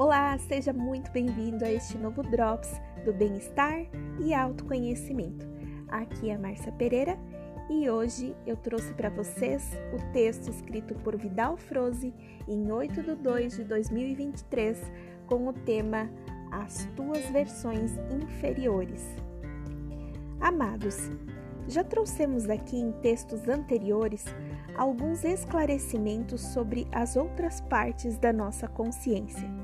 Olá, seja muito bem-vindo a este novo Drops do Bem-Estar e Autoconhecimento. Aqui é Márcia Pereira e hoje eu trouxe para vocês o texto escrito por Vidal Froze em 8 de 2 de 2023 com o tema As Tuas Versões Inferiores. Amados, já trouxemos aqui em textos anteriores alguns esclarecimentos sobre as outras partes da nossa consciência.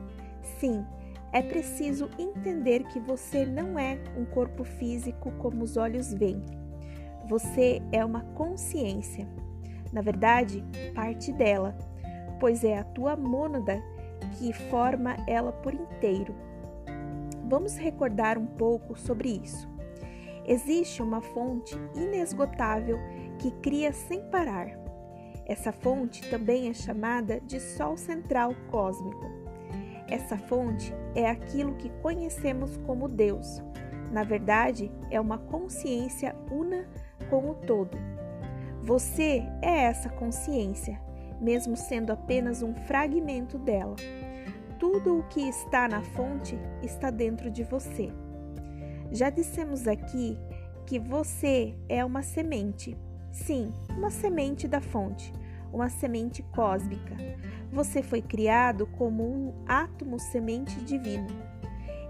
Sim, é preciso entender que você não é um corpo físico como os olhos veem. Você é uma consciência. Na verdade, parte dela, pois é a tua mônada que forma ela por inteiro. Vamos recordar um pouco sobre isso. Existe uma fonte inesgotável que cria sem parar. Essa fonte também é chamada de Sol Central Cósmico. Essa fonte é aquilo que conhecemos como Deus. Na verdade, é uma consciência una com o todo. Você é essa consciência, mesmo sendo apenas um fragmento dela. Tudo o que está na fonte está dentro de você. Já dissemos aqui que você é uma semente. Sim, uma semente da fonte, uma semente cósmica. Você foi criado como um átomo semente divino.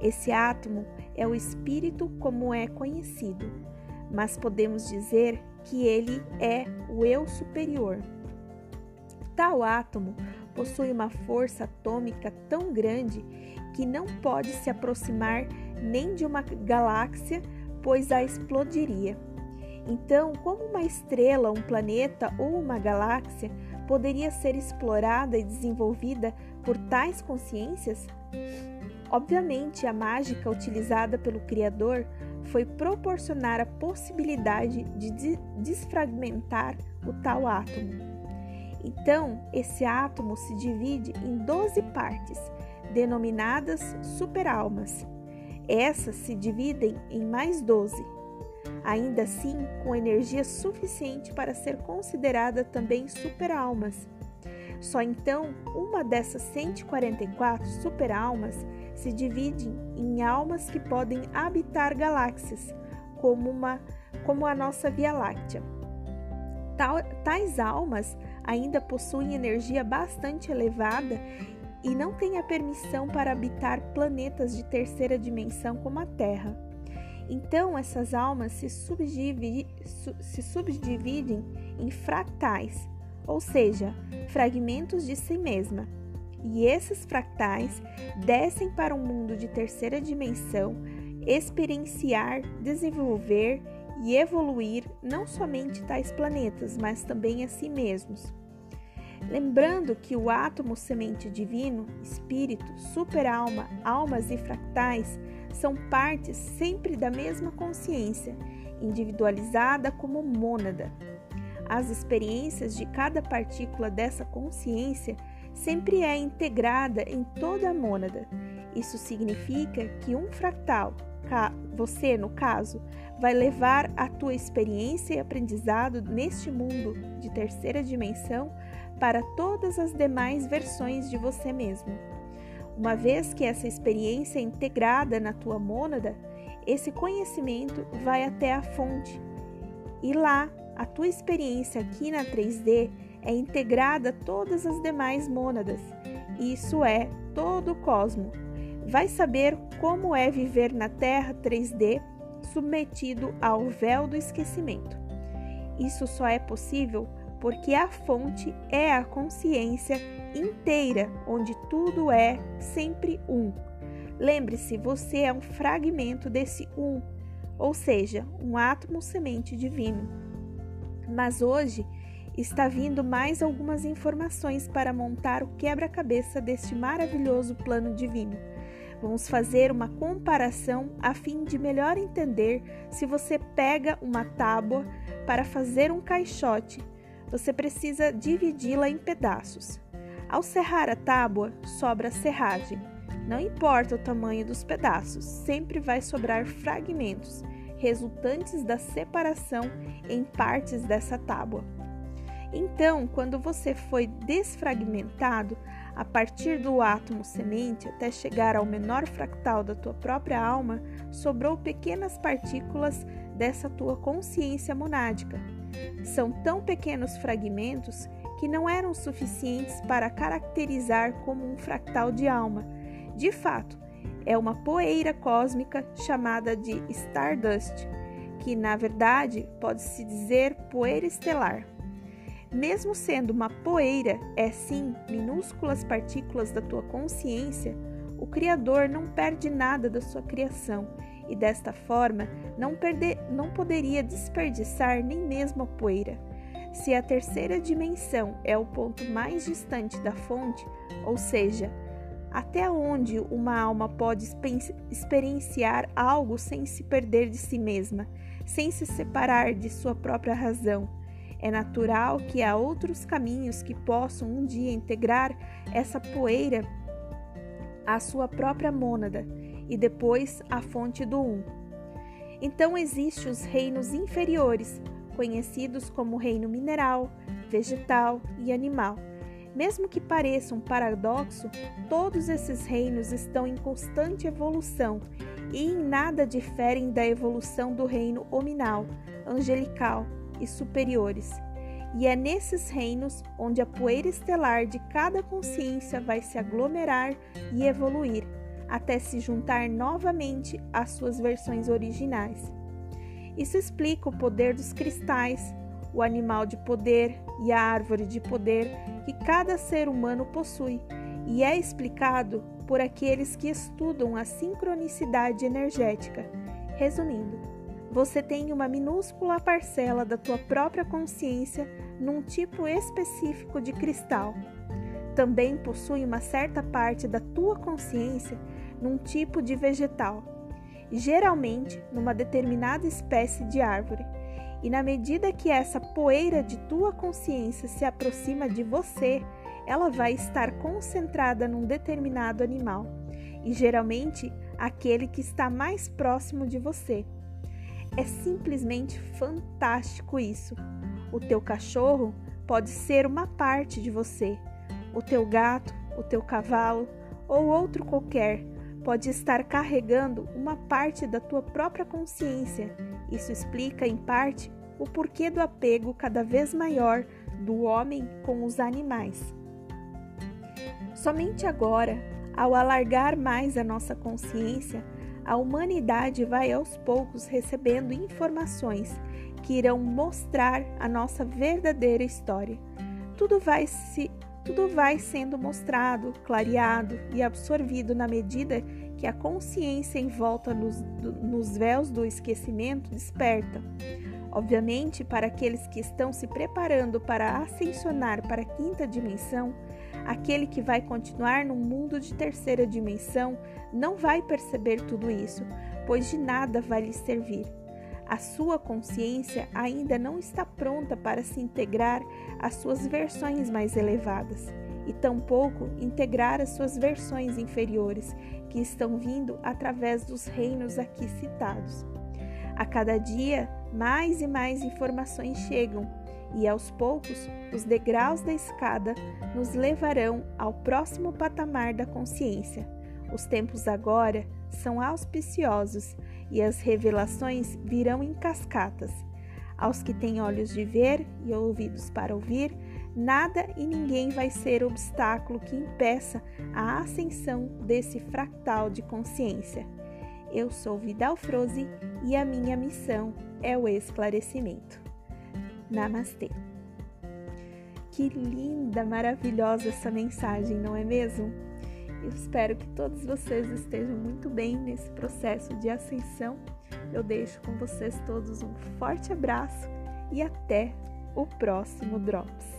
Esse átomo é o espírito como é conhecido, mas podemos dizer que ele é o eu superior. Tal átomo possui uma força atômica tão grande que não pode se aproximar nem de uma galáxia, pois a explodiria. Então, como uma estrela, um planeta ou uma galáxia poderia ser explorada e desenvolvida por tais consciências? Obviamente, a mágica utilizada pelo Criador foi proporcionar a possibilidade de desfragmentar o tal átomo. Então, esse átomo se divide em 12 partes, denominadas superalmas. Essas se dividem em mais 12, ainda assim com energia suficiente para ser considerada também superalmas. Só então uma dessas 144 superalmas se divide em almas que podem habitar galáxias, como, uma, como a nossa Via Láctea. tais almas ainda possuem energia bastante elevada e não têm a permissão para habitar planetas de terceira dimensão como a Terra. Então, essas almas se, subdivi se subdividem em fractais, ou seja, fragmentos de si mesma. E esses fractais descem para um mundo de terceira dimensão, experienciar, desenvolver e evoluir não somente tais planetas, mas também a si mesmos. Lembrando que o átomo semente divino, espírito, superalma, almas e fractais são partes sempre da mesma consciência, individualizada como mônada. As experiências de cada partícula dessa consciência sempre é integrada em toda a mônada. Isso significa que um fractal, você no caso, vai levar a tua experiência e aprendizado neste mundo de terceira dimensão para todas as demais versões de você mesmo. Uma vez que essa experiência é integrada na tua mônada, esse conhecimento vai até a fonte. E lá, a tua experiência aqui na 3D é integrada a todas as demais mônadas. Isso é todo o cosmo. Vai saber como é viver na Terra 3D submetido ao véu do esquecimento. Isso só é possível porque a fonte é a consciência inteira, onde tudo é sempre um. Lembre-se, você é um fragmento desse um, ou seja, um átomo semente divino. Mas hoje está vindo mais algumas informações para montar o quebra-cabeça deste maravilhoso plano divino. Vamos fazer uma comparação a fim de melhor entender se você pega uma tábua para fazer um caixote você precisa dividi-la em pedaços. Ao serrar a tábua, sobra a serragem. Não importa o tamanho dos pedaços, sempre vai sobrar fragmentos resultantes da separação em partes dessa tábua. Então, quando você foi desfragmentado, a partir do átomo semente até chegar ao menor fractal da tua própria alma, sobrou pequenas partículas dessa tua consciência monádica. São tão pequenos fragmentos que não eram suficientes para caracterizar como um fractal de alma. De fato, é uma poeira cósmica chamada de Stardust, que na verdade pode-se dizer poeira estelar. Mesmo sendo uma poeira, é sim minúsculas partículas da tua consciência, o Criador não perde nada da sua criação e desta forma não, perder, não poderia desperdiçar nem mesmo a poeira. Se a terceira dimensão é o ponto mais distante da fonte, ou seja, até onde uma alma pode experienciar algo sem se perder de si mesma, sem se separar de sua própria razão, é natural que há outros caminhos que possam um dia integrar essa poeira à sua própria mônada e depois à fonte do Um. Então existem os reinos inferiores, conhecidos como reino mineral, vegetal e animal. Mesmo que pareça um paradoxo, todos esses reinos estão em constante evolução e em nada diferem da evolução do reino hominal, angelical, e superiores. E é nesses reinos onde a poeira estelar de cada consciência vai se aglomerar e evoluir, até se juntar novamente às suas versões originais. Isso explica o poder dos cristais, o animal de poder e a árvore de poder que cada ser humano possui, e é explicado por aqueles que estudam a sincronicidade energética. Resumindo, você tem uma minúscula parcela da tua própria consciência num tipo específico de cristal. Também possui uma certa parte da tua consciência num tipo de vegetal, geralmente numa determinada espécie de árvore. E na medida que essa poeira de tua consciência se aproxima de você, ela vai estar concentrada num determinado animal, e geralmente aquele que está mais próximo de você. É simplesmente fantástico isso. O teu cachorro pode ser uma parte de você. O teu gato, o teu cavalo ou outro qualquer pode estar carregando uma parte da tua própria consciência. Isso explica, em parte, o porquê do apego cada vez maior do homem com os animais. Somente agora, ao alargar mais a nossa consciência, a humanidade vai aos poucos recebendo informações que irão mostrar a nossa verdadeira história. Tudo vai se tudo vai sendo mostrado, clareado e absorvido na medida que a consciência envolta nos, nos véus do esquecimento desperta. Obviamente, para aqueles que estão se preparando para ascensionar para a quinta dimensão, aquele que vai continuar num mundo de terceira dimensão não vai perceber tudo isso, pois de nada vai lhe servir. A sua consciência ainda não está pronta para se integrar às suas versões mais elevadas e tampouco integrar as suas versões inferiores, que estão vindo através dos reinos aqui citados. A cada dia, mais e mais informações chegam, e aos poucos, os degraus da escada nos levarão ao próximo patamar da consciência. Os tempos agora são auspiciosos e as revelações virão em cascatas. Aos que têm olhos de ver e ouvidos para ouvir, nada e ninguém vai ser obstáculo que impeça a ascensão desse fractal de consciência. Eu sou Vidal Froze e a minha missão é o esclarecimento. Namastê. Que linda, maravilhosa essa mensagem, não é mesmo? Espero que todos vocês estejam muito bem nesse processo de ascensão. Eu deixo com vocês todos um forte abraço e até o próximo Drops.